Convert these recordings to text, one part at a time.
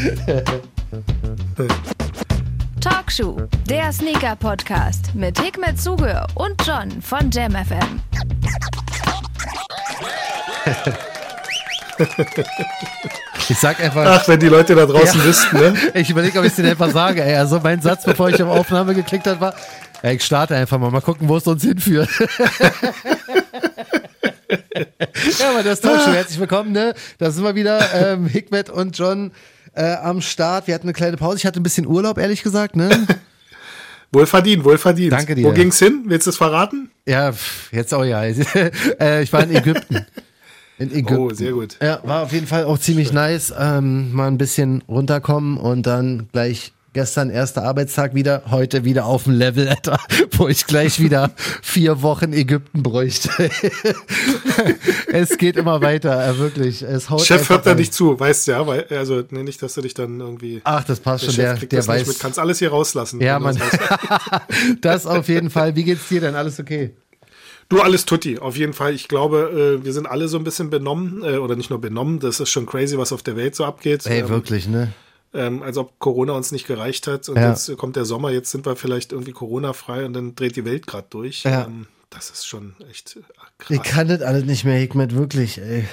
Talkshow, der Sneaker-Podcast mit Hikmet Zuge und John von JamFM. Ich sag einfach. Ach, wenn die Leute da draußen ja. wüssten, ne? Ich überlege, ob ich es denen einfach sage. Ey, also mein Satz, bevor ich auf Aufnahme geklickt habe, war, ey, ich starte einfach mal, mal gucken, wo es uns hinführt. ja, aber das Talkshow, herzlich willkommen, ne? Da sind wir wieder, ähm, Hikmet und John äh, am Start. Wir hatten eine kleine Pause. Ich hatte ein bisschen Urlaub, ehrlich gesagt, ne? Wohlverdient, wohlverdient. Danke dir. Wo ging's hin? Willst du es verraten? Ja, jetzt auch ja. äh, ich war in Ägypten. In Ägypten. Oh, sehr gut. Ja, war auf jeden Fall auch ziemlich Schön. nice. Ähm, mal ein bisschen runterkommen und dann gleich Gestern erster Arbeitstag wieder, heute wieder auf dem Level, Alter, wo ich gleich wieder vier Wochen Ägypten bräuchte. es geht immer weiter, äh, wirklich. Es haut Chef hört da nicht zu, weißt du ja, weil, also nee, nicht, dass du dich dann irgendwie. Ach, das passt der schon, Chef der, der weiß. Mit, kannst alles hier rauslassen. Ja, man. das auf jeden Fall. Wie geht's dir denn? Alles okay? Du, alles tutti, auf jeden Fall. Ich glaube, äh, wir sind alle so ein bisschen benommen, äh, oder nicht nur benommen, das ist schon crazy, was auf der Welt so abgeht. Ey, ähm, wirklich, ne? Ähm, als ob Corona uns nicht gereicht hat. Und ja. jetzt kommt der Sommer, jetzt sind wir vielleicht irgendwie Corona-frei und dann dreht die Welt gerade durch. Ja. Ähm, das ist schon echt äh, krass. Ich kann das alles nicht mehr, Hikmet, wirklich, ey.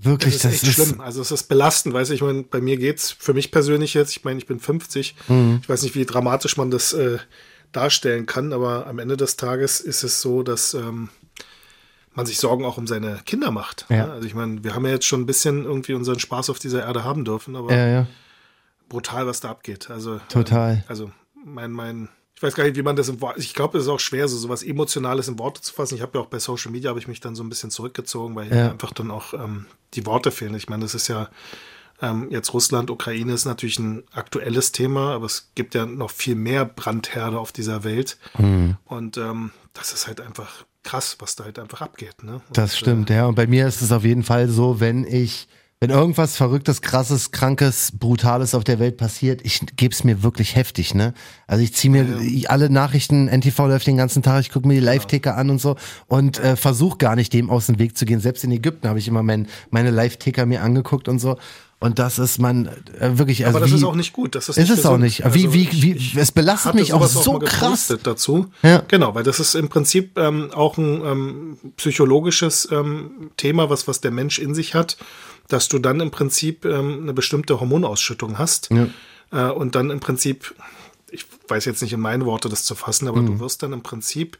Wirklich, das ist, das ist schlimm. Also es ist belastend, weiß ich, ich meine, bei mir geht's für mich persönlich jetzt, ich meine, ich bin 50. Mhm. Ich weiß nicht, wie dramatisch man das äh, darstellen kann, aber am Ende des Tages ist es so, dass ähm, man sich Sorgen auch um seine Kinder macht. Ja. Ne? Also ich meine, wir haben ja jetzt schon ein bisschen irgendwie unseren Spaß auf dieser Erde haben dürfen, aber ja, ja brutal, was da abgeht. Also total. Äh, also mein mein ich weiß gar nicht, wie man das im Wort. Ich glaube, es ist auch schwer, so sowas Emotionales in Worte zu fassen. Ich habe ja auch bei Social Media habe ich mich dann so ein bisschen zurückgezogen, weil ja. einfach dann auch ähm, die Worte fehlen. Ich meine, das ist ja ähm, jetzt Russland, Ukraine ist natürlich ein aktuelles Thema, aber es gibt ja noch viel mehr Brandherde auf dieser Welt. Mhm. Und ähm, das ist halt einfach krass, was da halt einfach abgeht. Ne? Und, das stimmt, äh, ja. Und bei mir ist es auf jeden Fall so, wenn ich wenn irgendwas Verrücktes, Krasses, Krankes, Brutales auf der Welt passiert, ich gebe es mir wirklich heftig, ne? Also ich ziehe mir ja, ja. alle Nachrichten, NTV läuft den ganzen Tag, ich gucke mir die Live-Ticker an und so und äh, versuche gar nicht dem aus dem Weg zu gehen. Selbst in Ägypten habe ich immer mein, meine Live-Ticker mir angeguckt und so. Und das ist man äh, wirklich. Also Aber das wie, ist auch nicht gut. Das ist, ist es auch nicht. Wie, also wie, wie, ich, es belastet mich auch so auch krass. dazu. Ja. Genau, weil das ist im Prinzip ähm, auch ein ähm, psychologisches ähm, Thema, was, was der Mensch in sich hat dass du dann im Prinzip ähm, eine bestimmte Hormonausschüttung hast ja. äh, und dann im Prinzip, ich weiß jetzt nicht in meine Worte das zu fassen, aber mhm. du wirst dann im Prinzip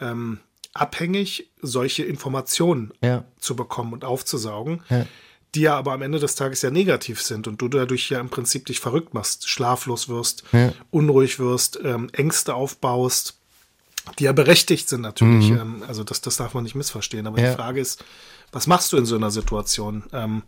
ähm, abhängig, solche Informationen ja. zu bekommen und aufzusaugen. Ja. Die ja aber am Ende des Tages ja negativ sind und du dadurch ja im Prinzip dich verrückt machst, schlaflos wirst, unruhig wirst, ähm, Ängste aufbaust, die ja berechtigt sind natürlich. Mhm. Ähm, also das, das darf man nicht missverstehen. Aber die Frage ist, was machst du in so einer Situation? Ähm,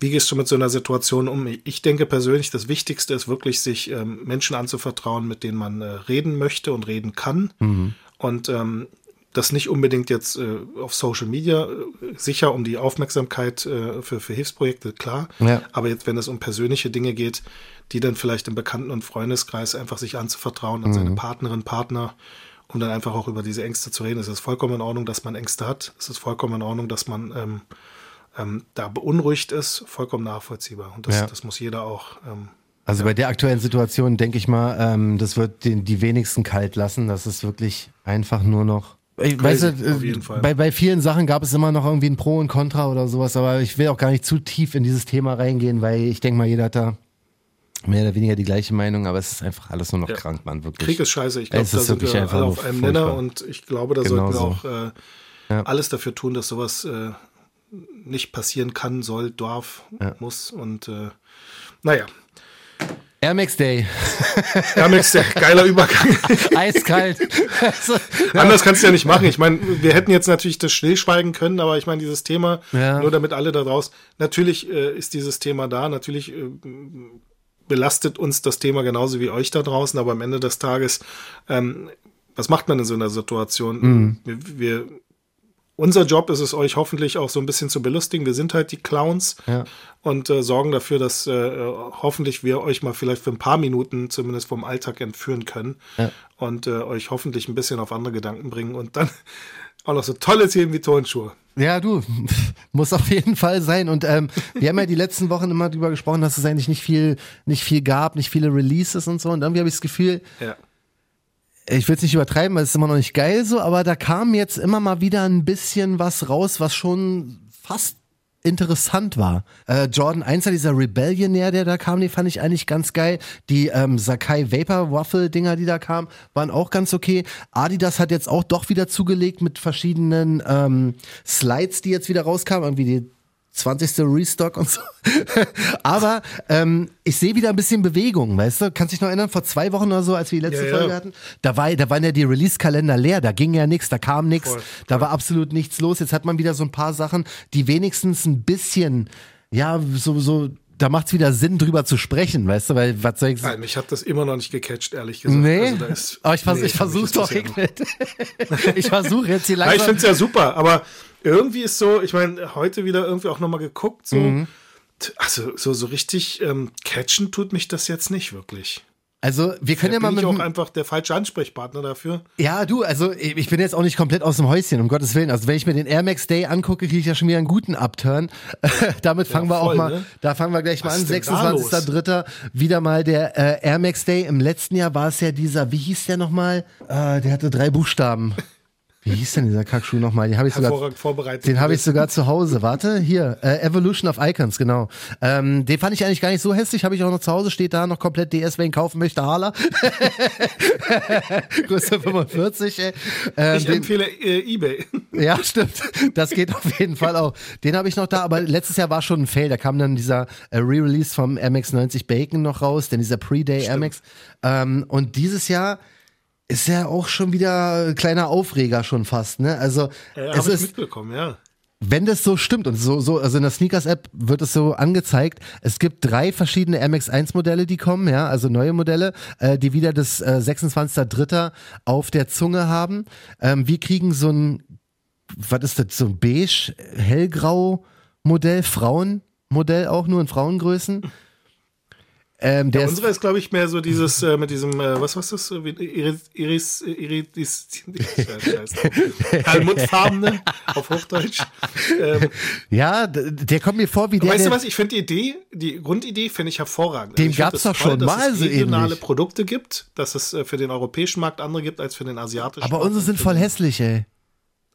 wie gehst du mit so einer Situation um? Ich denke persönlich, das Wichtigste ist wirklich, sich ähm, Menschen anzuvertrauen, mit denen man äh, reden möchte und reden kann. Mhm. Und ähm, das nicht unbedingt jetzt äh, auf Social Media, äh, sicher um die Aufmerksamkeit äh, für, für Hilfsprojekte, klar. Ja. Aber jetzt, wenn es um persönliche Dinge geht, die dann vielleicht im Bekannten- und Freundeskreis einfach sich anzuvertrauen an mhm. seine Partnerin, Partner um dann einfach auch über diese Ängste zu reden. Es ist vollkommen in Ordnung, dass man Ängste hat. Es ist vollkommen in Ordnung, dass man ähm, ähm, da beunruhigt ist. Vollkommen nachvollziehbar. Und das, ja. das muss jeder auch. Ähm, also ja. bei der aktuellen Situation denke ich mal, ähm, das wird den, die wenigsten kalt lassen. Das ist wirklich einfach nur noch. Ich, weißt du, äh, bei, bei vielen Sachen gab es immer noch irgendwie ein Pro und Contra oder sowas, aber ich will auch gar nicht zu tief in dieses Thema reingehen, weil ich denke mal, jeder hat da mehr oder weniger die gleiche Meinung, aber es ist einfach alles nur noch ja. krank, man, wirklich. Krieg ist scheiße. Ich glaube, da sind wir alle auf einem Nenner und ich glaube, da genau sollten wir so. auch äh, ja. alles dafür tun, dass sowas äh, nicht passieren kann, soll, darf, ja. muss und äh, naja. Air Max Day. Air Max Day, geiler Übergang. Eiskalt. Also, ja. Anders kannst du ja nicht machen. Ich meine, wir hätten jetzt natürlich das stillschweigen können, aber ich meine, dieses Thema, ja. nur damit alle da draußen, natürlich äh, ist dieses Thema da, natürlich äh, belastet uns das Thema genauso wie euch da draußen, aber am Ende des Tages, ähm, was macht man in so einer Situation? Mhm. Wir, wir, unser Job ist es, euch hoffentlich auch so ein bisschen zu belustigen. Wir sind halt die Clowns ja. und äh, sorgen dafür, dass äh, hoffentlich wir euch mal vielleicht für ein paar Minuten zumindest vom Alltag entführen können ja. und äh, euch hoffentlich ein bisschen auf andere Gedanken bringen und dann auch noch so tolle Themen wie Turnschuhe. Ja, du, muss auf jeden Fall sein. Und ähm, wir haben ja die letzten Wochen immer drüber gesprochen, dass es eigentlich nicht viel, nicht viel gab, nicht viele Releases und so. Und irgendwie habe ich das Gefühl, Ja. ich will es nicht übertreiben, weil es ist immer noch nicht geil so, aber da kam jetzt immer mal wieder ein bisschen was raus, was schon fast interessant war. Äh, Jordan 1, dieser Rebellionär, der da kam, den fand ich eigentlich ganz geil. Die ähm, Sakai Vapor Waffle Dinger, die da kamen, waren auch ganz okay. Adidas hat jetzt auch doch wieder zugelegt mit verschiedenen ähm, Slides, die jetzt wieder rauskamen, irgendwie die 20. Restock und so. Aber ähm, ich sehe wieder ein bisschen Bewegung, weißt du? Kannst dich noch erinnern, vor zwei Wochen oder so, als wir die letzte Ja, ja. Folge hatten? Da, war, da waren ja die Release-Kalender leer, da ging ja nichts, da kam nichts, da war absolut nichts los. Jetzt hat man wieder so ein paar Sachen, die wenigstens ein bisschen, ja, so, so, da macht's wieder Sinn, drüber zu sprechen, weißt du? Weil, was soll ich Nein, mich hat das immer noch nicht gecatcht, ehrlich gesagt. Nee, Also da ist, aber ich, vers nee, ich versuche doch, ja- ich versuche jetzt hier Ja, ich langsam. finde es ja super, aber irgendwie ist so, ich meine, heute wieder irgendwie auch nochmal geguckt, so, Mhm. also so, so richtig ähm, catchen tut mich das jetzt nicht wirklich. also, wir können Da ja mal bin ich mit, auch einfach der falsche Ansprechpartner dafür. Ja, du, also ich bin jetzt auch nicht komplett aus dem Häuschen, um Gottes Willen. Also wenn ich mir den Air Max Day angucke, kriege ich ja schon wieder einen guten Upturn. Damit fangen wir auch voll, mal, ne? da fangen wir gleich mal Was an. da los? 26.03. wieder mal der äh, Air Max Day. Im letzten Jahr war es ja dieser, wie hieß der nochmal? Äh, der hatte drei Buchstaben. Wie hieß denn dieser Kackschuh nochmal? Den habe ich sogar. Hervorragend vorbereitet. Den habe ich sogar zu Hause. Warte, hier, äh, Evolution of Icons, genau. Ähm, den fand ich eigentlich gar nicht so hässlich, habe ich auch noch zu Hause, steht da noch komplett DS, wer ihn kaufen möchte, Hala. Größe 45, ey. Ähm, Ich empfehle äh, eBay. ja, stimmt. Das geht auf jeden Fall auch. Den habe ich noch da, aber letztes Jahr war schon ein Fail. Da kam dann dieser äh, Re-Release vom MX90 Bacon noch raus, denn dieser Pre-Day MX. Ähm, und dieses Jahr ist ja auch schon wieder ein kleiner Aufreger schon fast, ne? Also Ja, es ist, mitbekommen, ja. wenn das so stimmt und so, so, also in der Sneakers-App wird es so angezeigt, es gibt drei verschiedene MX1-Modelle, die kommen, ja, also neue Modelle, äh, die wieder das äh, 26.03. auf der Zunge haben. Ähm, wir kriegen so ein, was ist das, so ein beige, hellgrau Modell, Frauenmodell auch nur in Frauengrößen. Ähm, der Ja, unsere ist, glaube ich, mehr so dieses äh, mit diesem, äh, was was das? Wie- Iris, Iris, Iris, Perlmuttfarbene auf Hochdeutsch. Ähm, ja, der kommt mir vor wie der, weißt du was? Ich finde die Idee, die Grundidee finde ich hervorragend. Ich find gab's das doch toll, schon dass mal es so regionale ähnlich. Produkte gibt, dass es äh, für den europäischen Markt andere gibt als für den asiatischen. aber unsere sind voll hässlich, ey.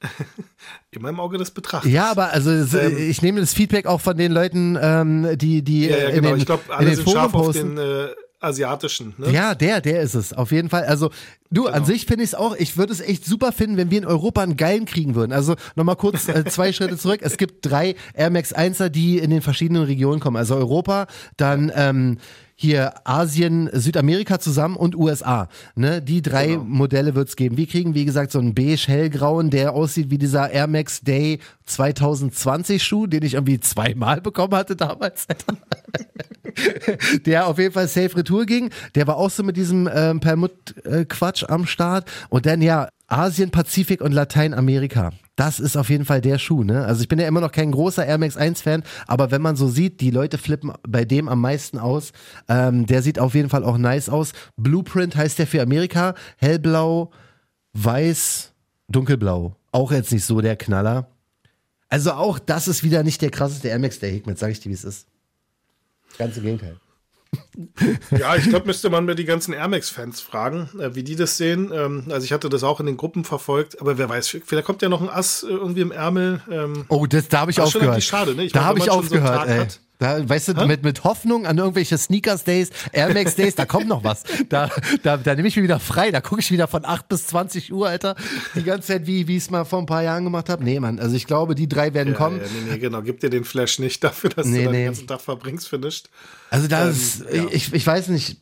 Immer im Auge des Betrachters. Ja, aber also es- ich nehme das Feedback auch von den Leuten, ähm, die die ja, ja äh, in genau. den, ich glaube, in alle den sind Foren scharf auf posten. den äh, asiatischen. Ne? Ja, der, der ist es. Auf jeden Fall. Also, du, Genau. an sich finde ich es auch, ich würde es echt super finden, wenn wir in Europa einen geilen kriegen würden. Also, nochmal kurz äh, zwei Schritte zurück. Es gibt drei Air Max 1er, die in den verschiedenen Regionen kommen. Also Europa, dann ähm, hier Asien, Südamerika zusammen und USA. Ne? Die drei Genau. Modelle wird's geben. Wir kriegen, wie gesagt, so einen beige hellgrauen, der aussieht wie dieser Air Max Day 2020 Schuh, den ich irgendwie zweimal bekommen hatte damals. der auf jeden Fall Safe Retour ging. Der war auch so mit diesem ähm, Permut-Quatsch am Start. Und dann ja, Asien, Pazifik und Lateinamerika. Das ist auf jeden Fall der Schuh, ne? Also ich bin ja immer noch kein großer Air Max 1 Fan, aber wenn man so sieht, die Leute flippen bei dem am meisten aus. Ähm, der sieht auf jeden Fall auch nice aus. Blueprint heißt der für Amerika. Hellblau, weiß, dunkelblau. Auch jetzt nicht so der Knaller. Also auch das ist wieder nicht der krasseste Air Max der Hickmet, sag ich dir, wie es ist. Ganze Gegenteil. Ja, ich glaube, müsste man mir die ganzen Air Max-Fans fragen, äh, wie die das sehen. Ähm, also ich hatte das auch in den Gruppen verfolgt, aber wer weiß, vielleicht kommt ja noch ein Ass äh, irgendwie im Ärmel. Ähm, Oh, das, da habe ich Das ist schon aufgehört. schade, ne? Ich da habe ich so aufgehört, Tag ey. hat. Da, weißt du, mit, mit Hoffnung an irgendwelche Sneakers Days, Air Max Days, da kommt noch was. Da, da, da nehme ich mich wieder frei. Da gucke ich wieder von 8 bis 20 Uhr, Alter. Die ganze Zeit, wie wie ich es mal vor ein paar Jahren gemacht habe. Nee, Mann. Also ich glaube, die drei werden ja, kommen. ja, nee, nee, genau. Gib dir den Flash nicht dafür, dass Nee, du nee. den ganzen Tag verbringst für nichts. Also das, Ähm, ja. ich, ich weiß nicht.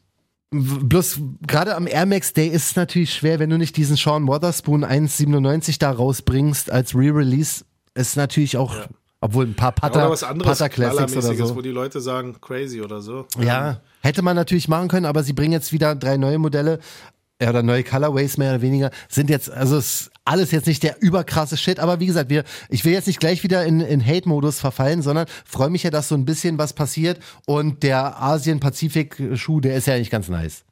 Bloß gerade am Air Max Day ist es natürlich schwer, wenn du nicht diesen Sean Wotherspoon 1,97 da rausbringst als Re-Release. Ist natürlich auch, obwohl ein paar Putter, Oder was anderes, Putter Classics oder so. wo die Leute sagen, crazy oder so. Ja, hätte man natürlich machen können, aber sie bringen jetzt wieder drei neue Modelle. Ja, oder neue Colorways mehr oder weniger. Sind jetzt, also ist alles jetzt nicht der überkrasse Shit, aber wie gesagt, wir, ich will jetzt nicht gleich wieder in, in Hate-Modus verfallen, sondern freue mich ja, dass so ein bisschen was passiert und der Asien-Pazifik-Schuh, der ist ja eigentlich ganz nice.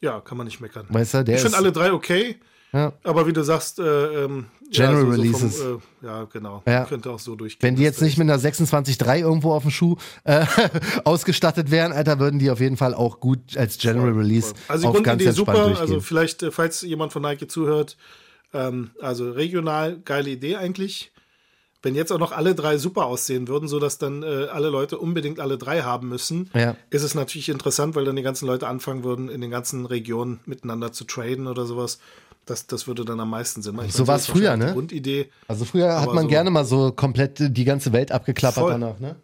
Ja, kann man nicht meckern. Weißt du, der ich finde ist- alle drei okay. Ja. Aber wie du sagst, äh, ähm, General ja, so, so Releases. Vom, äh, ja, genau. Ja. Könnte auch so durchgehen. Wenn die jetzt nicht mit einer 26.3 irgendwo auf dem Schuh äh, ausgestattet wären, Alter, würden die auf jeden Fall auch gut als General Release Also die auf ganz super. durchgehen. Also vielleicht, äh, falls jemand von Nike zuhört, ähm, also regional geile Idee eigentlich. Wenn jetzt auch noch alle drei super aussehen würden, so dass dann äh, alle Leute unbedingt alle drei haben müssen, Ja. ist es natürlich interessant, weil dann die ganzen Leute anfangen würden, in den ganzen Regionen miteinander zu traden oder sowas. Das, das würde dann am meisten Sinn machen. So ist wahrscheinlich früher, ne? Grundidee. also früher hat man so- gerne mal so komplett die ganze Welt abgeklappert Voll. danach, ne?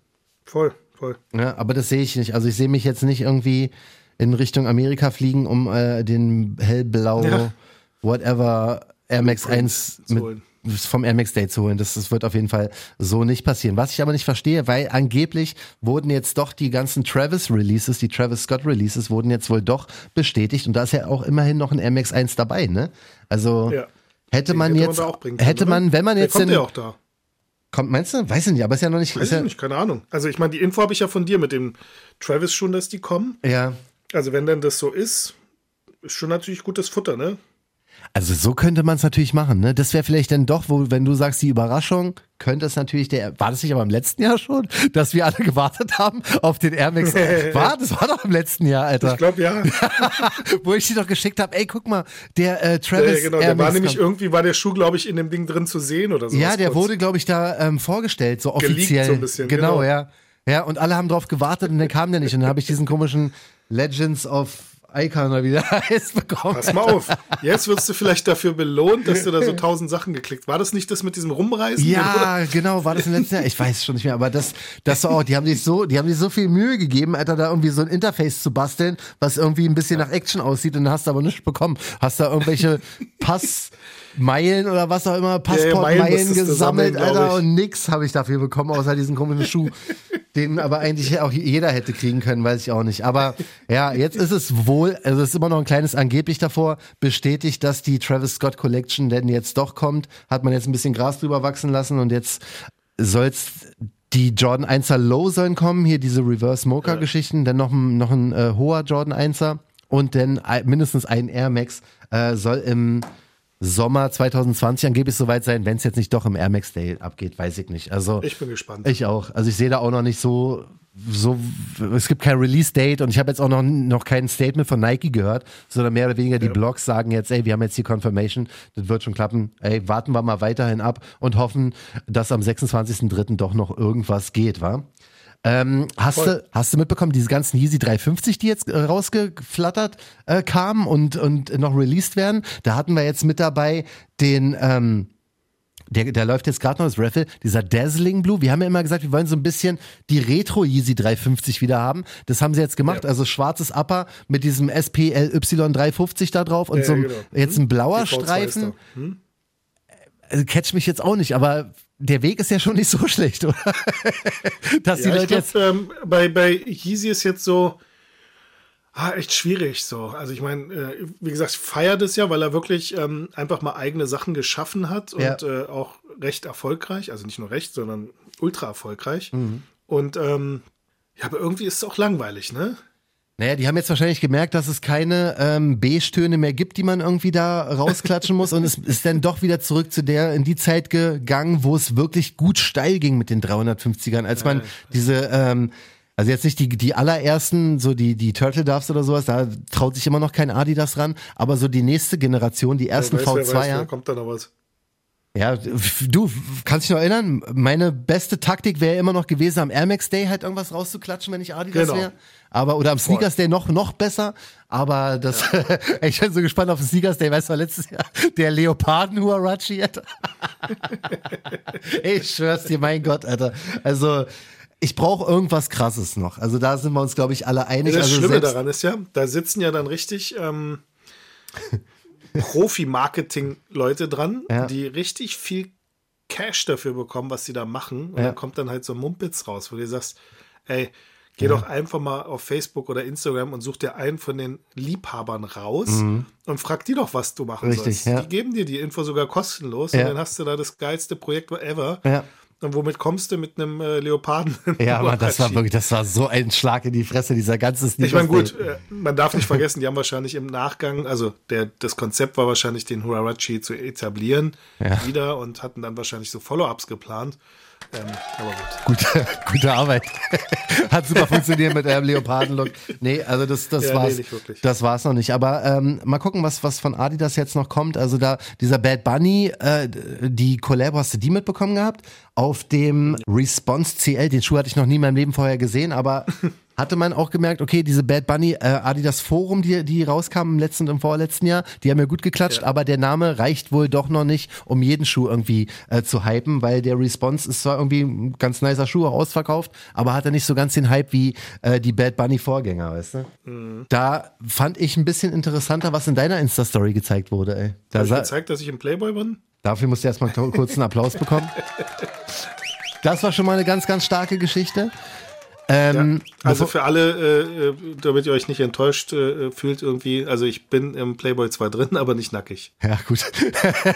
Voll, voll. Ja, aber das sehe ich nicht. Also ich sehe mich jetzt nicht irgendwie in Richtung Amerika fliegen, um äh, den hellblau, Ja. whatever Air Max Blueprint 1 zu mit, holen. Vom Air Max Day zu holen. Das, das wird auf jeden Fall so nicht passieren. Was ich aber nicht verstehe, weil angeblich wurden jetzt doch die ganzen Travis Releases, die Travis Scott Releases wurden jetzt wohl doch bestätigt und da ist ja auch immerhin noch ein Air Max 1 dabei, ne? Also Ja. hätte man hätte jetzt, können, hätte oder? man, wenn man jetzt kommt den, ja auch da. kommt, meinst du? Weiß ich nicht, aber ist ja noch nicht, Weiß ist ja, ich nicht, keine Ahnung. Also ich meine, die Info habe ich ja von dir mit dem Travis schon, dass die kommen. ja. Also wenn denn das so ist, ist schon natürlich gutes Futter, ne? Also so könnte man es natürlich machen, ne? Das wäre vielleicht dann doch, wo, wenn du sagst, die Überraschung, könnte es natürlich der, war das nicht aber im letzten Jahr schon, dass wir alle gewartet haben auf den Air Max? war, das war doch im letzten Jahr, Alter. Ich glaube ja. wo ich dir doch geschickt habe, ey, guck mal, der äh, Travis ja genau, Air der war nämlich irgendwie, war der Schuh, glaube ich, in dem Ding drin zu sehen oder so. Ja, der wurde, glaube ich, da ähm, vorgestellt, so Geleakt offiziell. so ein bisschen, genau, genau. ja. Ja, und alle haben drauf gewartet und dann kam der nicht. Und dann habe ich diesen komischen Legends of Icon oder wie der heißt bekommen. Pass mal auf. Jetzt wirst du vielleicht dafür belohnt, dass du da so tausend Sachen geklickt. War das nicht das mit diesem Rumreisen? Oder? Ja, genau, war das im letzten Jahr? Ich weiß schon nicht mehr, aber das, das war auch, die haben sich so, die haben sich so viel Mühe gegeben, Alter, da irgendwie so ein Interface zu basteln, was irgendwie ein bisschen nach Action aussieht und dann hast du aber nichts bekommen. Hast da irgendwelche Passmeilen oder was auch immer, Passportmeilen musstest du gesammelt, sammeln, Alter, und nix habe ich dafür bekommen, außer diesen komischen Schuh, den aber eigentlich auch jeder hätte kriegen können, weiß ich auch nicht. Aber ja, jetzt ist es wohl, also es ist immer noch ein kleines angeblich davor, bestätigt, dass die Travis Scott Collection denn jetzt doch kommt, hat man jetzt ein bisschen Gras drüber wachsen lassen und jetzt soll's die Jordan 1er Low sollen kommen, hier diese Reverse Mocha Geschichten, dann noch ein, noch ein äh, hoher Jordan 1er und dann mindestens ein Air Max äh, soll im Sommer 2020 angeblich soweit sein, wenn es jetzt nicht doch im Air Max Day abgeht, weiß ich nicht. Also Ich bin gespannt. ich auch. Also ich sehe da auch noch nicht so, so, es gibt kein Release-Date und ich habe jetzt auch noch, noch kein Statement von Nike gehört, sondern mehr oder weniger die Blogs sagen jetzt, ey, wir haben jetzt die Confirmation, das wird schon klappen, ey, warten wir mal weiterhin ab und hoffen, dass am 26.03. doch noch irgendwas geht, wa? Ähm, hast, Voll. du, hast du mitbekommen, diese ganzen Yeezy 350, die jetzt äh, rausgeflattert äh, kamen und, und noch released werden? Da hatten wir jetzt mit dabei den, ähm, der, der läuft jetzt gerade noch das Raffle, dieser Dazzling Blue. Wir haben ja immer gesagt, wir wollen so ein bisschen die Retro Yeezy 350 wieder haben. Das haben sie jetzt gemacht. Ja. Also schwarzes Upper mit diesem SPLY 350 da drauf und Ja, so ein- genau. jetzt ein blauer TV2 ist Streifen. Hm? Also catch mich jetzt auch nicht, aber der Weg ist ja schon nicht so schlecht, oder? Dass die Ja, Leute jetzt. glaube, ähm, bei, bei Yeezy ist jetzt so ah, echt schwierig so. Also ich meine, äh, wie gesagt, ich feiere das ja, weil er wirklich ähm, einfach mal eigene Sachen geschaffen hat und Ja. äh, auch recht erfolgreich. Also nicht nur recht, sondern ultra erfolgreich. Mhm. Und ähm, ja, aber irgendwie ist es auch langweilig, ne? Naja, die haben jetzt wahrscheinlich gemerkt, dass es keine ähm, B-Stöne mehr gibt, die man irgendwie da rausklatschen muss. Und es ist dann doch wieder zurück zu der, in die Zeit gegangen, wo es wirklich gut steil ging mit den 350ern, als man diese, ähm, also jetzt nicht die, die allerersten, so die, die Turtle Doves oder sowas, da traut sich immer noch kein Adidas ran, aber so die nächste Generation, die ersten Wer weiß, wer weiß, V2er. da kommt da noch was. Ja, du, kannst dich noch erinnern, meine beste Taktik wäre immer noch gewesen, am Air Max Day halt irgendwas rauszuklatschen, wenn ich Adidas Genau. wäre. Aber, oder am Sneakers Day noch, noch besser. Aber das, ich bin so gespannt auf den Sneakers Day, weißt du, letztes Jahr, der Leoparden Huarachi, Alter. ich schwör's dir, mein Gott, Alter. Also, ich brauche irgendwas krasses noch. Also da sind wir uns, glaube ich, alle einig. Das also Schlimme daran ist ja, da sitzen ja dann richtig ähm, Profi-Marketing-Leute dran, Ja. die richtig viel Cash dafür bekommen, was sie da machen. Und Ja. dann kommt dann halt so ein Mumpitz raus, wo du sagst, ey, geh doch einfach mal auf Facebook oder Instagram und such dir einen von den Liebhabern raus und frag die doch, was du machen Mhm. Richtig, sollst. ja. Die geben dir die Info sogar kostenlos Ja. und dann hast du da das geilste Projekt ever. Und womit kommst du mit einem äh, Leoparden? Ja, aber das war wirklich, das war so ein Schlag in die Fresse, dieser ganze Sneakers. Ich meine, gut, äh, man darf nicht vergessen, die haben wahrscheinlich im Nachgang, also der, das Konzept war wahrscheinlich, den Huarachi zu etablieren ja. wieder und hatten dann wahrscheinlich so Follow-ups geplant. Ähm, aber gut. Gute, gute Arbeit. Hat super funktioniert mit eurem Leopardenlook. Nee, also das, das ja, war's. Nee, das war's noch nicht. Aber ähm, mal gucken, was, was von Adidas jetzt noch kommt. Also da, dieser Bad Bunny, äh, die Collab, hast du die mitbekommen gehabt? Auf dem Response CL, den Schuh hatte ich noch nie in meinem Leben vorher gesehen, aber hatte man auch gemerkt, okay, diese Bad Bunny äh, Adidas Forum, die, die rauskam im letzten und im vorletzten Jahr, die haben ja gut geklatscht, ja. aber der Name reicht wohl doch noch nicht, um jeden Schuh irgendwie äh, zu hypen, weil der Response ist zwar irgendwie ein ganz nicer Schuh, auch ausverkauft, aber hat er nicht so ganz den Hype wie äh, die Bad Bunny Vorgänger, weißt du? Mhm. Da fand ich ein bisschen interessanter, was in deiner Insta-Story gezeigt wurde, ey. Da Hab ich gezeigt, dass ich im Playboy bin? Dafür musst du erstmal kurz einen Applaus bekommen. Das war schon mal eine ganz, ganz starke Geschichte. Ähm, ja, also für alle, äh, äh, damit ihr euch nicht enttäuscht äh, fühlt irgendwie, also ich bin im Playboy zwar drin, aber nicht nackig. Ja, gut.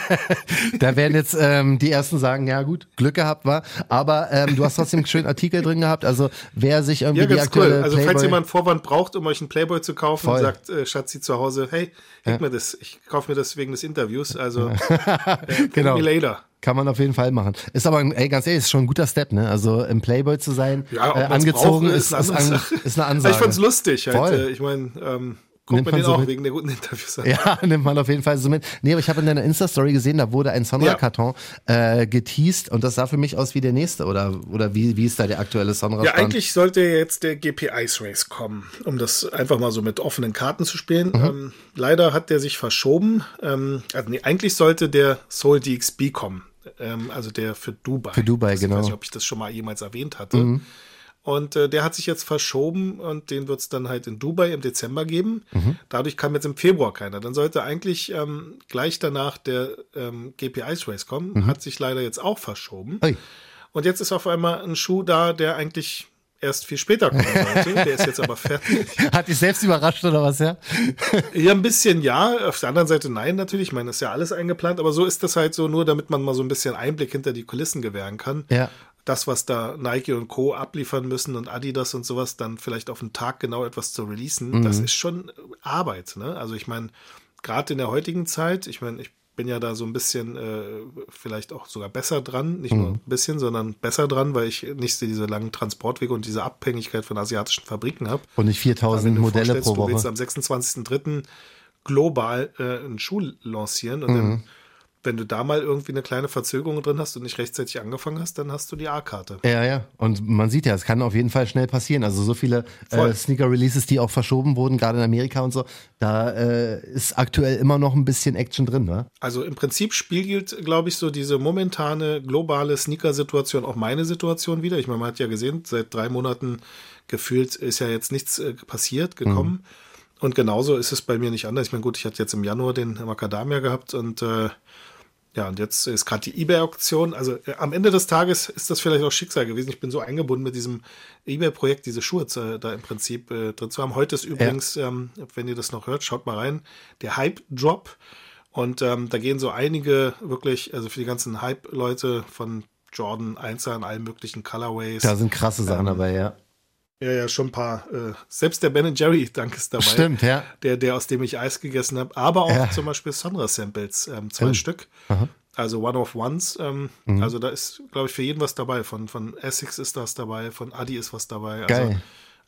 da werden jetzt ähm, die ersten sagen, ja gut, Glück gehabt war, aber ähm, du hast trotzdem einen schönen Artikel drin gehabt, also wer sich irgendwie ja, ganz die aktuelle cool. Also Playboy falls jemand Vorwand braucht, um euch einen Playboy zu kaufen, Voll. sagt äh, Schatzi zu Hause, hey, ja. mir das, ich kaufe mir das wegen des Interviews, also äh, genau. me later. Kann man auf jeden Fall machen. Ist aber, ey, ganz ehrlich, ist schon ein guter Step, ne? Also im Playboy zu sein, ja, äh, angezogen ist, ist, an, ist, eine Ansage. ich fand's lustig. Halt, äh, ich meine, ähm, Guckt man den so auch mit? wegen der guten Interviews an. Ja, nimmt man auf jeden Fall so mit. Nee, aber ich habe in deiner Insta-Story gesehen, da wurde ein Sonra-Karton ja. äh, geteased und das sah für mich aus wie der nächste. Oder, oder wie, wie ist da der aktuelle Sonra? Ja, eigentlich sollte jetzt der GP Ice Race kommen, um das einfach mal so mit offenen Karten zu spielen. Mhm. Ähm, leider hat der sich verschoben. Ähm, also nee, eigentlich sollte der Soul DXB kommen ähm, also der für Dubai. Für Dubai, also genau. Ich weiß nicht, ob ich das schon mal jemals erwähnt hatte. Mhm. Und äh, der hat sich jetzt verschoben und den wird es dann halt in Dubai im Dezember geben. Mhm. Dadurch kam jetzt im Februar keiner. Dann sollte eigentlich ähm, gleich danach der ähm, GP Ice Race kommen. Mhm. Hat sich leider jetzt auch verschoben. Oi. Und jetzt ist auf einmal ein Schuh da, der eigentlich erst viel später kommen sollte. Der ist jetzt aber fertig. Hat dich selbst überrascht oder was, ja? ja, ein bisschen ja. Auf der anderen Seite nein, natürlich. Ich meine, ist ja alles eingeplant, aber so ist das halt so, nur damit man mal so ein bisschen Einblick hinter die Kulissen gewähren kann. Ja. Das, was da Nike und Co. abliefern müssen und Adidas und sowas, dann vielleicht auf den Tag genau etwas zu releasen, mhm. das ist schon Arbeit, ne? Also ich meine, gerade in der heutigen Zeit, ich meine, ich bin ja da so ein bisschen äh, vielleicht auch sogar besser dran, nicht mhm. nur ein bisschen, sondern besser dran, weil ich nicht diese langen Transportwege und diese Abhängigkeit von asiatischen Fabriken habe. Und nicht 4000 Modelle pro Woche. Du willst am 26.03. global äh, einen Schuh lancieren und mhm. dann wenn du da mal irgendwie eine kleine Verzögerung drin hast und nicht rechtzeitig angefangen hast, dann hast du die A-Karte. Ja, ja. Und man sieht ja, es kann auf jeden Fall schnell passieren. Also so viele äh, Sneaker-Releases, die auch verschoben wurden, gerade in Amerika und so, da äh, ist aktuell immer noch ein bisschen Action drin, ne? Also im Prinzip spiegelt, glaube ich, so diese momentane globale Sneaker-Situation auch meine Situation wieder. Ich meine, man hat ja gesehen, seit drei Monaten gefühlt ist ja jetzt nichts äh, passiert, gekommen. Mhm. Und genauso ist es bei mir nicht anders. Ich meine, gut, ich hatte jetzt im Januar den Macadamia gehabt und äh, ja, und jetzt ist gerade die eBay-Auktion. Also äh, am Ende des Tages ist das vielleicht auch Schicksal gewesen. Ich bin so eingebunden mit diesem eBay-Projekt, diese Schuhe äh, da im Prinzip äh, drin zu haben. Heute ist übrigens, ja. ähm, wenn ihr das noch hört, schaut mal rein, der Hype-Drop. Und ähm, da gehen so einige wirklich, also für die ganzen Hype-Leute von Jordan 1 an allen möglichen Colorways. Da sind krasse Sachen ähm, dabei, ja. Ja, ja, schon ein paar. Äh, selbst der Ben Jerry Dank ist dabei. Stimmt, ja. Der, der aus dem ich Eis gegessen habe. Aber auch ja. zum Beispiel Sonra Samples, ähm, zwei oh. Stück. Aha. Also One of Ones. Ähm, mhm. Also da ist, glaube ich, für jeden was dabei. Von, von Essex ist das dabei, von Adi ist was dabei. Also Geil.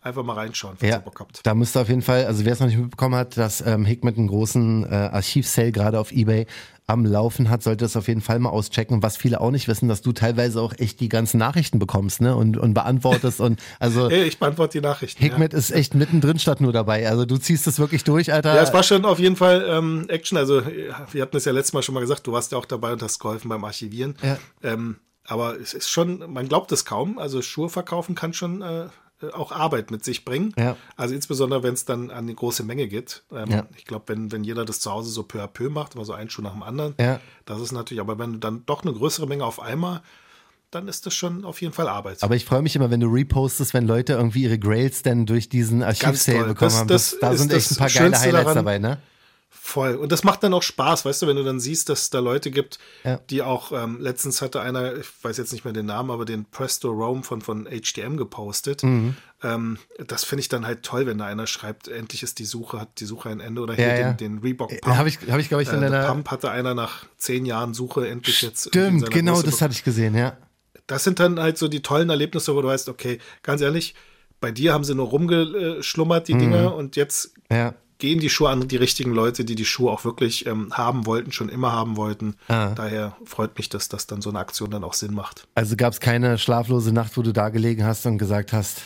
Einfach mal reinschauen, falls ja, ihr Bock habt. Da müsst ihr auf jeden Fall, also wer es noch nicht mitbekommen hat, dass ähm, Hickmet einen großen äh, Archiv-Sale gerade auf Ebay am Laufen hat, sollte es auf jeden Fall mal auschecken. Was viele auch nicht wissen, dass du teilweise auch echt die ganzen Nachrichten bekommst, ne? Und, und beantwortest und also. hey, ich beantworte die Nachrichten. Hickmet ja. ist echt mittendrin statt nur dabei. Also du ziehst es wirklich durch, Alter. Ja, es war schon auf jeden Fall ähm, Action. Also wir hatten es ja letztes Mal schon mal gesagt, du warst ja auch dabei und hast geholfen beim Archivieren. Ja. Ähm, aber es ist schon, man glaubt es kaum. Also Schuhe verkaufen kann schon äh, auch Arbeit mit sich bringen. Ja. Also insbesondere, wenn es dann an die große Menge geht. Ähm, ja. Ich glaube, wenn, wenn jeder das zu Hause so peu à peu macht, immer so einen Schuh nach dem anderen, ja. das ist natürlich, aber wenn du dann doch eine größere Menge auf einmal, dann ist das schon auf jeden Fall Arbeit. Aber ich freue mich immer, wenn du repostest, wenn Leute irgendwie ihre Grails dann durch diesen Archiv-Sale bekommen das, haben. Das, da sind echt ein paar geile Highlights daran, dabei, ne? Voll. Und das macht dann auch Spaß, weißt du, wenn du dann siehst, dass es da Leute gibt, Ja. die auch, ähm, letztens hatte einer, ich weiß jetzt nicht mehr den Namen, aber den Presto Rome von, von HDM gepostet. Mhm. Ähm, das finde ich dann halt toll, wenn da einer schreibt, endlich ist die Suche, hat die Suche ein Ende oder hier Ja, den, ja. den Reebok Äh, Pump. hab ich- hab ich, glaub ich, in äh, deiner- Pump hatte einer nach zehn Jahren Suche endlich jetzt. Stimmt, genau, Größe das hatte ich gesehen, ja. das sind dann halt so die tollen Erlebnisse, wo du weißt, okay, ganz ehrlich, bei dir haben sie nur rumgeschlummert, Mhm. die Dinger, und jetzt Ja. Gehen die Schuhe an die richtigen Leute, die die Schuhe auch wirklich ähm, haben wollten, schon immer haben wollten. Ah. Daher freut mich, dass das dann so eine Aktion dann auch Sinn macht. Also gab es keine schlaflose Nacht, wo du da gelegen hast und gesagt hast,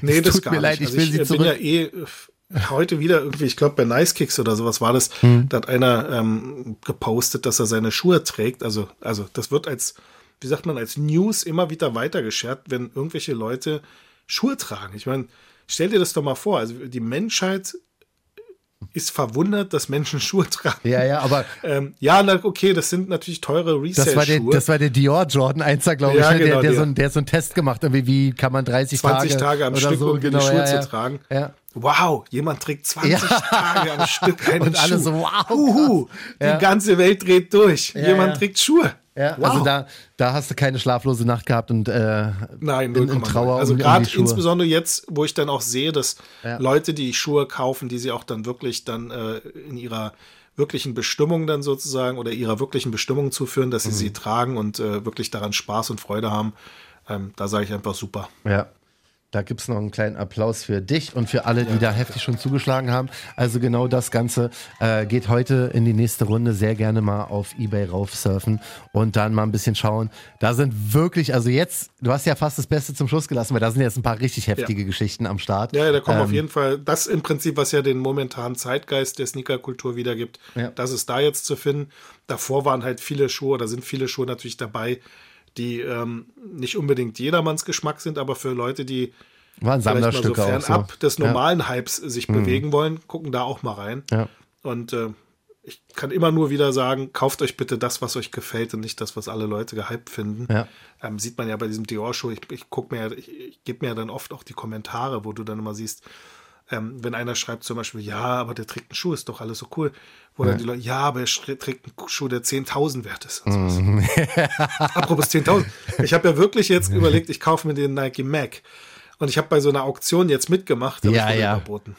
Nee, Es das tut gar mir leid, nicht. ich will also sie ich bin zurück. ja eh äh, heute wieder irgendwie, ich glaube bei Nice Kicks oder sowas war das, Hm. da hat einer ähm, gepostet, dass er seine Schuhe trägt. Also, also das wird als, wie sagt man, als News immer wieder weitergeschert, wenn irgendwelche Leute Schuhe tragen. Ich meine, stell dir das doch mal vor, also die Menschheit ist verwundert, dass Menschen Schuhe tragen. ja, ja, aber Ähm, ja, na, okay, das sind natürlich teure das war der, Resale-Schuhe. das war der Dior Jordan 1er, glaube ich, Ja, ne? der, genau, der, der. so der hat so einen Test gemacht, irgendwie, wie kann man 30 20 Tage, Tage am oder Stück, so, um genau, die Schuhe ja. zu tragen. Ja. Wow, jemand trägt 20 Ja. Tage am Stück einen Und alle Schuh. so, wow, Uhu, die Ja. ganze Welt dreht durch. Ja, jemand trägt Schuhe. Ja, wow. also da, da hast du keine schlaflose Nacht gehabt und äh, Nein, in, 0,0. in Trauer Also um, um gerade die Schuhe. insbesondere jetzt, wo ich dann auch sehe, dass. Leute, die Schuhe kaufen, die sie auch dann wirklich dann äh, in ihrer wirklichen Bestimmung dann sozusagen oder ihrer wirklichen Bestimmung zuführen, dass sie Mhm. sie tragen und äh, wirklich daran Spaß und Freude haben. Ähm, da sage ich einfach super. Ja. Da gibt es noch einen kleinen Applaus für dich und für alle, die da heftig schon zugeschlagen haben. Also genau das Ganze äh, geht heute in die nächste Runde. Sehr gerne mal auf Ebay raufsurfen und dann mal ein bisschen schauen. Da sind wirklich, also jetzt, du hast ja fast das Beste zum Schluss gelassen, weil da sind jetzt ein paar richtig heftige Geschichten am Start. Ja, ja, da kommen Ähm, auf jeden Fall, das im Prinzip, was ja den momentanen Zeitgeist der Sneakerkultur wiedergibt, Ja. das ist da jetzt zu finden. Davor waren halt viele Schuhe, oder sind viele Schuhe natürlich dabei, die ähm, nicht unbedingt jedermanns Geschmack sind, aber für Leute, die Waren vielleicht mal so Sammlerstücke auch fernab so. des Ja. Mhm. normalen Hypes sich bewegen wollen, gucken da auch mal rein. Ja. Und äh, ich kann immer nur wieder sagen, kauft euch bitte das, was euch gefällt und nicht das, was alle Leute gehypt finden. Ja. Ähm, sieht man ja bei diesem Dior-Show. Ich, ich gucke mir, ja- ich, ich gebe mir ja dann oft auch die Kommentare, wo du dann immer siehst, ähm, wenn einer schreibt zum Beispiel, ja, aber der trägt einen Schuh, ist doch alles so cool. Wo dann die Leute, ja, aber er trägt einen Schuh, der 10.000 wert ist. Mhm. Apropos 10.000. Ich habe ja wirklich jetzt überlegt, ich kaufe mir den Nike Mac. Und ich habe bei so einer Auktion jetzt mitgemacht, da Ja, ich ja. überboten.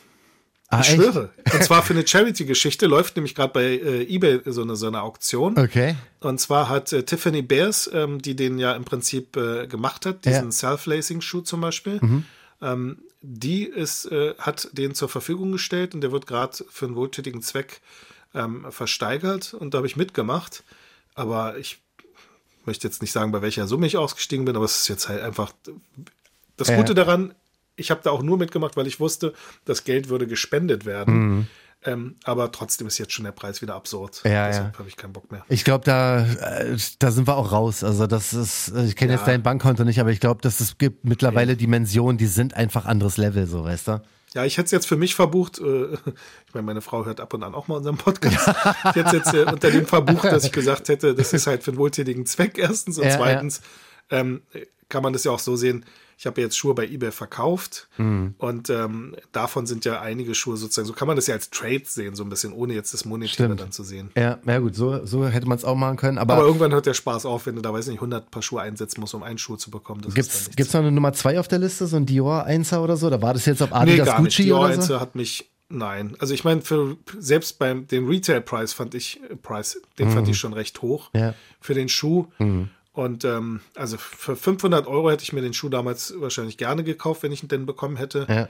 Ah, Ich echt? schwöre. Und zwar für eine Charity-Geschichte läuft nämlich gerade bei äh, eBay so eine, so eine Auktion. Okay. Und zwar hat äh, Tiffany Bears, ähm, die den ja im Prinzip äh, gemacht hat, diesen Ja. Mhm. Self-Lacing-Schuh zum Beispiel, ähm, die ist, äh, hat den zur Verfügung gestellt und der wird gerade für einen wohltätigen Zweck ähm, versteigert und da habe ich mitgemacht. Aber ich möchte jetzt nicht sagen, bei welcher Summe ich ausgestiegen bin, aber es ist jetzt halt einfach das. Gute daran, ich habe da auch nur mitgemacht, weil ich wusste, das Geld würde gespendet werden. Mhm. Ähm, aber trotzdem ist jetzt schon der Preis wieder absurd. Ja, Deshalb ja. habe ich keinen Bock mehr. Ich glaube, da, äh, da sind wir auch raus. Also das ist, ich kenne Ja. jetzt dein Bankkonto nicht, aber ich glaube, dass es gibt mittlerweile Dimensionen, die sind einfach anderes Level, so weißt du? Ja, ich hätte es jetzt für mich verbucht. Äh, ich meine, meine Frau hört ab und an auch mal unseren Podcast. ich hätte es jetzt äh, unter dem verbucht, dass ich gesagt hätte, das ist halt für einen wohltätigen Zweck erstens. Und Ja, zweitens ähm, kann man das ja auch so sehen. Ich habe jetzt Schuhe bei eBay verkauft Mhm. und ähm, davon sind ja einige Schuhe sozusagen, so kann man das ja als Trade sehen, so ein bisschen, ohne jetzt das Monetäre dann zu sehen. Ja, ja gut, so, so hätte man es auch machen können. Aber, Aber irgendwann hört der Spaß auf, wenn du da, weiß nicht, 100 Paar Schuhe einsetzen musst, um einen Schuh zu bekommen. Gibt's, nichts. gibt's noch eine Nummer zwei auf der Liste, so ein Dior 1er oder so? Da war das jetzt Nee, Adidas gar nicht. Gucci Dior oder so? Einzel hat mich, nein. Also ich meine, für selbst beim den Retail-Preis fand ich, äh, Preis, den fand ich schon recht hoch Mhm. Ja. Mhm. für den Schuh. Und ähm, also für 500 Euro hätte ich mir den Schuh damals wahrscheinlich gerne gekauft, wenn ich ihn denn bekommen hätte. Ja.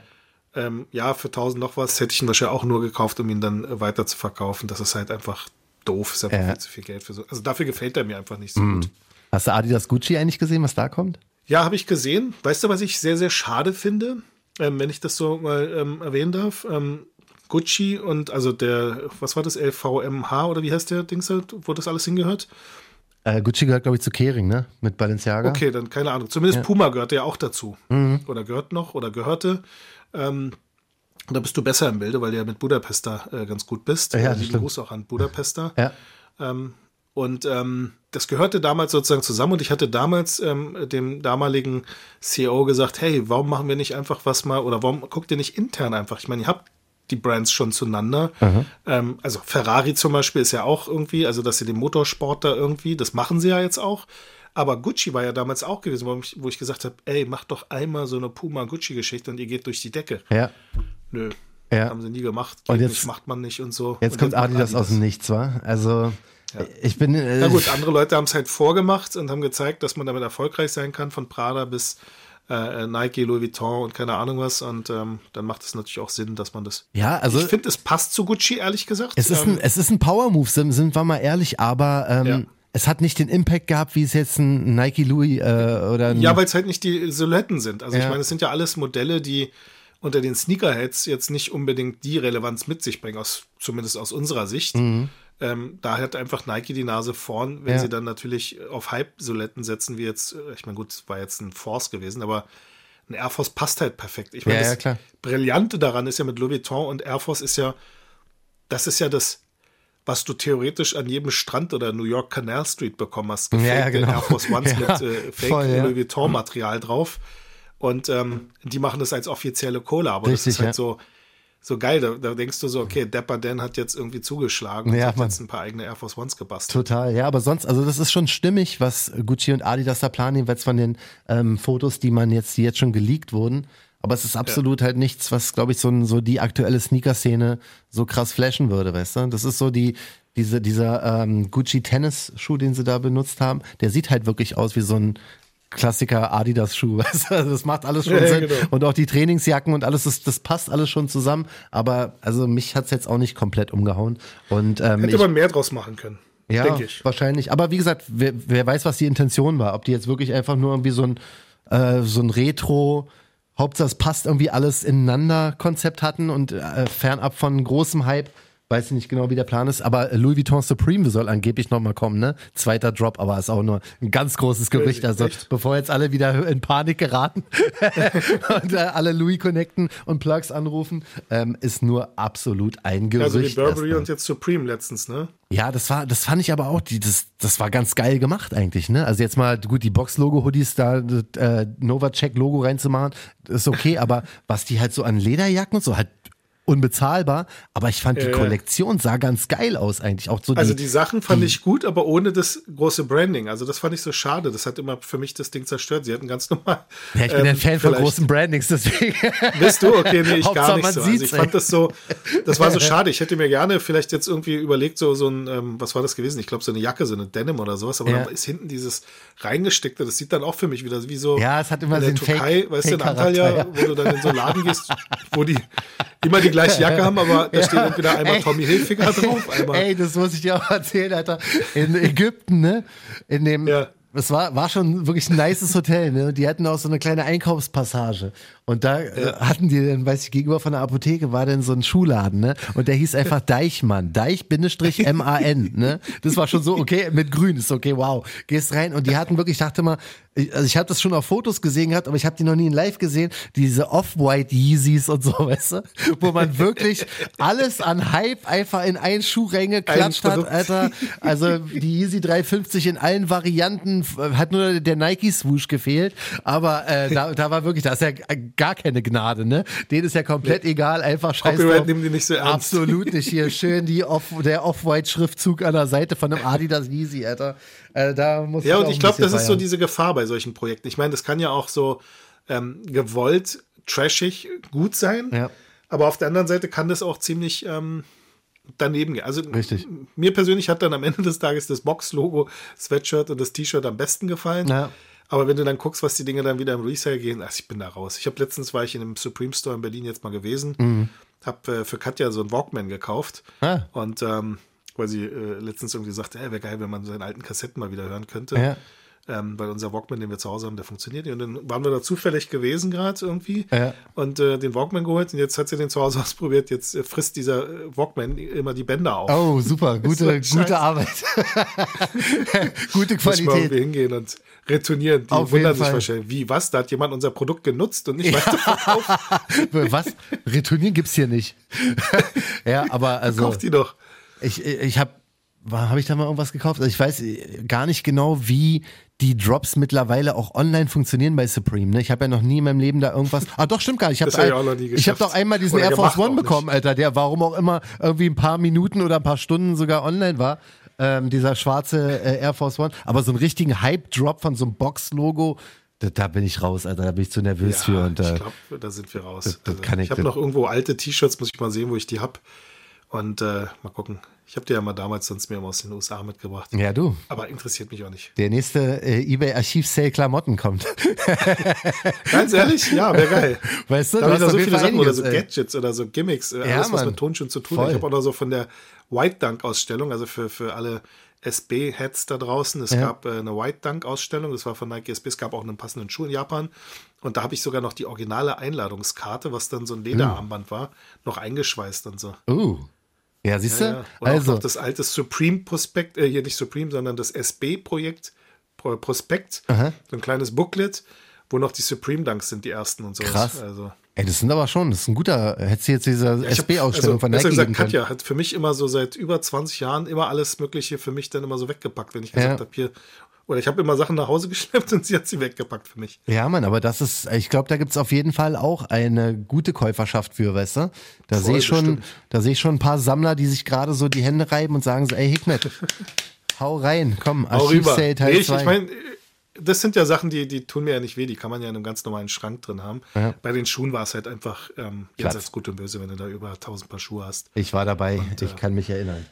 Ähm, ja, für 1000 noch was hätte ich ihn wahrscheinlich auch nur gekauft, um ihn dann äh, weiter zu verkaufen. Das ist halt einfach doof. Ist einfach Ja. Mhm. viel zu viel Geld für so. Also dafür gefällt er mir einfach nicht so gut. Hast du Adidas Gucci eigentlich gesehen, was da kommt? Ja, habe ich gesehen. Weißt du, was ich sehr, sehr schade finde, ähm, wenn ich das so mal ähm, erwähnen darf? Ähm, Gucci und also der, was war das, LVMH oder wie heißt der Dings, wo das alles hingehört? Äh, Gucci gehört, glaube ich, zu Kering, ne? Mit Balenciaga. Okay, dann keine Ahnung. Zumindest Puma gehört ja auch dazu. Mhm. Oder gehört noch oder gehörte. Ähm, da bist du besser im Bilde, weil du ja mit Budapester äh, ganz gut bist. Ja, Äh, das Lieben. Gruß auch an Budapester. Ja. Ähm, und ähm, das gehörte damals sozusagen zusammen und ich hatte damals ähm, dem damaligen CEO gesagt, hey, warum machen wir nicht einfach was mal oder warum guckt ihr nicht intern einfach? Ich meine, ihr habt die Brands schon zueinander. Ähm, also Ferrari zum Beispiel ist ja auch irgendwie, also dass sie den Motorsport da irgendwie, das machen sie ja jetzt auch. Aber Gucci war ja damals auch gewesen, wo ich, wo ich gesagt habe, ey, mach doch einmal so eine Puma-Gucci-Geschichte und ihr geht durch die Decke. Ja. Nö, Ja. haben sie nie gemacht. Und Geht jetzt- nicht, macht man nicht und so. Jetzt und kommt macht Adidas aus dem Nichts, wa? Also, ich bin. Äh, Na gut, andere Leute haben es halt vorgemacht und haben gezeigt, dass man damit erfolgreich sein kann, von Prada bis äh, Nike, Louis Vuitton und keine Ahnung was. Und ähm, dann macht es natürlich auch Sinn, dass man das. Ja, also- ich finde, es passt zu Gucci, ehrlich gesagt. Es ist, Ähm, ein, es ist ein Power-Move, sind, sind wir mal ehrlich, aber ähm, Ja. es hat nicht den Impact gehabt, wie es jetzt ein Nike Louis äh, oder ein. ja, weil es halt nicht die Silhouetten sind. Also Ja. ich meine, es sind ja alles Modelle, die unter den Sneakerheads jetzt nicht unbedingt die Relevanz mit sich bringen, aus, zumindest aus unserer Sicht. Ähm, da hat einfach Nike die Nase vorn, wenn. Ja. sie dann natürlich auf Hype-Silhouetten setzen, wie jetzt, äh, ich meine, gut, es war jetzt ein Force gewesen, aber ein Air Force passt halt perfekt. Ich meine, Ja, ja, das klar. Brillante daran ist ja mit Louis Vuitton und Air Force ist ja, das ist ja das, was du theoretisch an jedem Strand oder New York Canal Street bekommen hast. Ja, ja, genau. Air Force Ones Ja, mit äh, Fake voll, ja. Louis Vuitton Material drauf. Und ähm, die machen das als offizielle Cola, aber Richtig, das ist halt ja. so, so geil. Da, da denkst du so, okay, Dapper Dan hat jetzt irgendwie zugeschlagen und Ja, hat Mann. jetzt ein paar eigene Air Force Ones gebastelt. Total, ja, aber sonst, also das ist schon stimmig, was Gucci und Adidas da planen, jeweils von den ähm, Fotos, die man jetzt, die jetzt schon geleakt wurden. Aber es ist absolut halt nichts, was, glaube ich, so, so die aktuelle Sneaker-Szene so krass flashen würde, weißt du? Das ist so die, diese, dieser ähm, Gucci Tennis-Schuh, den sie da benutzt haben, der sieht halt wirklich aus wie so ein Klassiker Adidas-Schuh, weißt du? Also das macht alles schon Ja, Sinn. genau. Und auch die Trainingsjacken und alles, das, das passt alles schon zusammen. Aber also mich hat's jetzt auch nicht komplett umgehauen. Und ähm, Hätte ich, man mehr draus machen können, ja, denke ich. wahrscheinlich. Aber wie gesagt, wer, wer weiß, was die Intention war. Ob die jetzt wirklich einfach nur irgendwie so ein, äh, so ein Retro, Hauptsache es passt irgendwie alles ineinander Konzept hatten und äh, fernab von großem Hype. Weiß ich nicht genau, wie der Plan ist, aber Louis Vuitton Supreme soll angeblich nochmal kommen, ne? Zweiter Drop, aber ist auch nur ein ganz großes Gerücht. Also echt? bevor jetzt alle wieder in Panik geraten und äh, alle Louis connecten und Plugs anrufen, ähm, ist nur absolut ein Gerücht. Also wie Burberry und jetzt Supreme letztens, ne? Ja, das war, das fand ich aber auch, die, das, das war ganz geil gemacht eigentlich, ne? Also jetzt mal, gut, die Box-Logo-Hoodies da, äh, Novacek-Logo reinzumachen, ist okay, aber was die halt so an Lederjacken und so, halt unbezahlbar, aber ich fand die. Kollektion sah ganz geil aus eigentlich, auch so Also die, die Sachen fand ich gut, aber ohne das große Branding. Also das fand ich so schade. Das hat immer für mich das Ding zerstört. Sie hätten ganz normal. ja, ich bin ähm, ein Fan von großen Brandings, deswegen. Bist du? Okay, nee, ich Hauptsache, gar nicht so. Also ich fand das so, das war so schade. Ich hätte mir gerne vielleicht jetzt irgendwie überlegt, so, so ein, ähm, was war das gewesen? Ich glaube, so eine Jacke, so eine Denim oder sowas, aber Ja. dann ist hinten dieses reingesteckte, das sieht dann auch für mich wieder wie so Ja, es hat immer in der den Fake- Türkei, weißt du, in Antalya, ja. wo du dann in so einen Laden gehst, wo die immer die gleiche Jacke haben, aber da steht entweder einmal Ey. Tommy Hilfiger drauf, einmal. Ey, das muss ich dir auch erzählen, Alter. In Ägypten, ne? In dem, Ja. es war, war schon wirklich ein nices Hotel, ne? Die hatten auch so eine kleine Einkaufspassage. Und da äh, hatten die dann, weiß ich, gegenüber von der Apotheke war dann so ein Schuhladen, ne? Und der hieß einfach Deichmann. Deich-M-A-N, ne? Das war schon so, okay, mit grün ist okay, wow. Gehst rein und die hatten wirklich, ich dachte mal, ich- also ich habe das schon auf Fotos gesehen gehabt, aber ich habe die noch nie in live gesehen, diese Off-White Yeezys und so, weißt du? Wo man wirklich alles an Hype einfach in einen Schuh reingeklatscht hat. Alter. Also die Yeezy 350 in allen Varianten, f- hat nur der Nike-Swoosh gefehlt, aber äh, da, da war wirklich, da ist ja gar keine Gnade, ne? Denen ist ja komplett egal, einfach scheiß Copyright nehmen die nicht so ernst. Absolut nicht. Hier schön die Off, der Off-White-Schriftzug an der Seite von einem Adidas Yeezy, Alter. Äh, da muss Ja, und ich glaube, das ist so feiern. diese Gefahr bei solchen Projekten. Ich meine, das kann ja auch so ähm, gewollt, trashig gut sein. Ja. Aber auf der anderen Seite kann das auch ziemlich ähm, daneben gehen. Also Richtig. mir persönlich hat dann am Ende des Tages das Box-Logo, Sweatshirt und das T-Shirt am besten gefallen. Ja. Aber wenn du dann guckst, was die Dinge dann wieder im Resale gehen, also ich bin da raus. Ich habe letztens war ich in einem Supreme Store in Berlin jetzt mal gewesen, Mhm. habe äh, für Katja so einen Walkman gekauft Ah. und ähm, weil sie äh, letztens irgendwie sagte, ey, wäre geil, wenn man seine alten Kassetten mal wieder hören könnte. Ja. Ähm, weil unser Walkman, den wir zu Hause haben, der funktioniert nicht. Und dann waren wir da zufällig gewesen gerade irgendwie Ja. und äh, den Walkman geholt und jetzt hat sie den zu Hause ausprobiert. Jetzt äh, frisst dieser äh, Walkman immer die Bänder auf. Oh, super. Gute, gute. Arbeit. gute Muss mal irgendwie Qualität. hingehen und retournieren. Die Auf wundern sich Fall. wahrscheinlich, wie, was? Da hat jemand unser Produkt genutzt und nicht weiterverkauft. Was? Retournieren gibt's hier nicht. ja, aber also. Kauft die doch. Ich, ich habe habe ich da mal irgendwas gekauft? Also ich weiß gar nicht genau, wie die Drops mittlerweile auch online funktionieren bei Supreme. Ne? Ich habe ja noch nie in meinem Leben da irgendwas. Ah, doch, stimmt gar nicht. Ich habe hab ich hab doch einmal diesen Air Force One bekommen, Alter, der warum auch immer irgendwie ein paar Minuten oder ein paar Stunden sogar online war. Ähm, dieser schwarze äh, Air Force One. Aber so einen richtigen Hype-Drop von so einem Box-Logo, da, da, bin ich raus, Alter. Da bin ich zu nervös ja, für. Und, äh, ich glaube, da sind wir raus. Das, das also, ich ich habe noch irgendwo alte T-Shirts, muss ich mal sehen, wo ich die hab. Und äh, mal gucken. Ich habe dir ja mal damals sonst mir aus den USA mitgebracht. Ja, du. Aber interessiert mich auch nicht. Der nächste äh, eBay Archiv-Sale Klamotten kommt. Ganz ehrlich, ja, wäre geil. Weißt du, da habe ich so viele Sachen oder so Gadgets oder so Gimmicks, äh, ja, alles, was mit Tonschuhen zu tun hat. Ich habe auch noch so von der White Dunk-Ausstellung, also für, für alle SB-Heads da draußen. Es ja. gab äh, eine White Dunk-Ausstellung, das war von Nike SB. Es gab auch einen passenden Schuh in Japan. Und da habe ich sogar noch die originale Einladungskarte, was dann so ein Lederarmband war, noch eingeschweißt und so. Uh. Ja, siehst du? Ja, ja. also. auch das alte Supreme-Prospekt, äh, hier nicht Supreme, sondern das SB-Projekt, Prospekt, Aha. so ein kleines Booklet, wo noch die Supreme Dunks sind, die ersten und so. Krass. Also. Ey, das sind aber schon, das ist ein guter, hättest du jetzt diese ja, SB-Ausstellung also, von Nike gesagt, Katja hat für mich immer so seit über 20 Jahren immer alles Mögliche für mich dann immer so weggepackt, wenn ich gesagt ja. habe, hier, oder ich habe immer Sachen nach Hause geschleppt und sie hat sie weggepackt für mich. Ja, Mann, aber das ist, ich glaube, da gibt's auf jeden Fall auch eine gute Käuferschaft für, weißt du? Da sehe ich schon, bestimmt. da sehe ich schon ein paar Sammler, die sich gerade so die Hände reiben und sagen so, ey Hikmet, hau rein, komm, Archiv-Sale Teil nee, ich, ich meine, das sind ja Sachen, die, die tun mir ja nicht weh, die kann man ja in einem ganz normalen Schrank drin haben. Ja. Bei den Schuhen war es halt einfach ähm, jetzt als gut und böse, wenn du da über 1000 Paar Schuhe hast. Ich war dabei, und, ich äh, kann mich erinnern.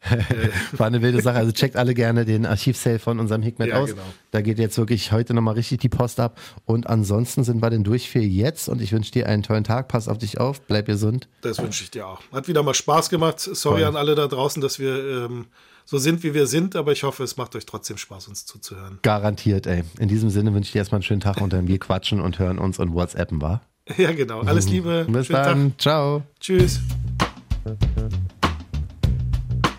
War eine wilde Sache. Also checkt alle gerne den Archivsale von unserem Hikmet ja, aus. Genau. Da geht jetzt wirklich heute nochmal richtig die Post ab. Und ansonsten sind wir denn durch für jetzt. Und ich wünsche dir einen tollen Tag. Pass auf dich auf. Bleib gesund. Das wünsche ich dir auch. Hat wieder mal Spaß gemacht. Sorry Voll. an alle da draußen, dass wir ähm, so sind, wie wir sind. Aber ich hoffe, es macht euch trotzdem Spaß, uns zuzuhören. Garantiert, ey. In diesem Sinne wünsche ich dir erstmal einen schönen Tag und dann wir quatschen und hören uns und WhatsAppen, war? Ja, genau. Alles Liebe. Bis dann. Tag. Ciao. Tschüss.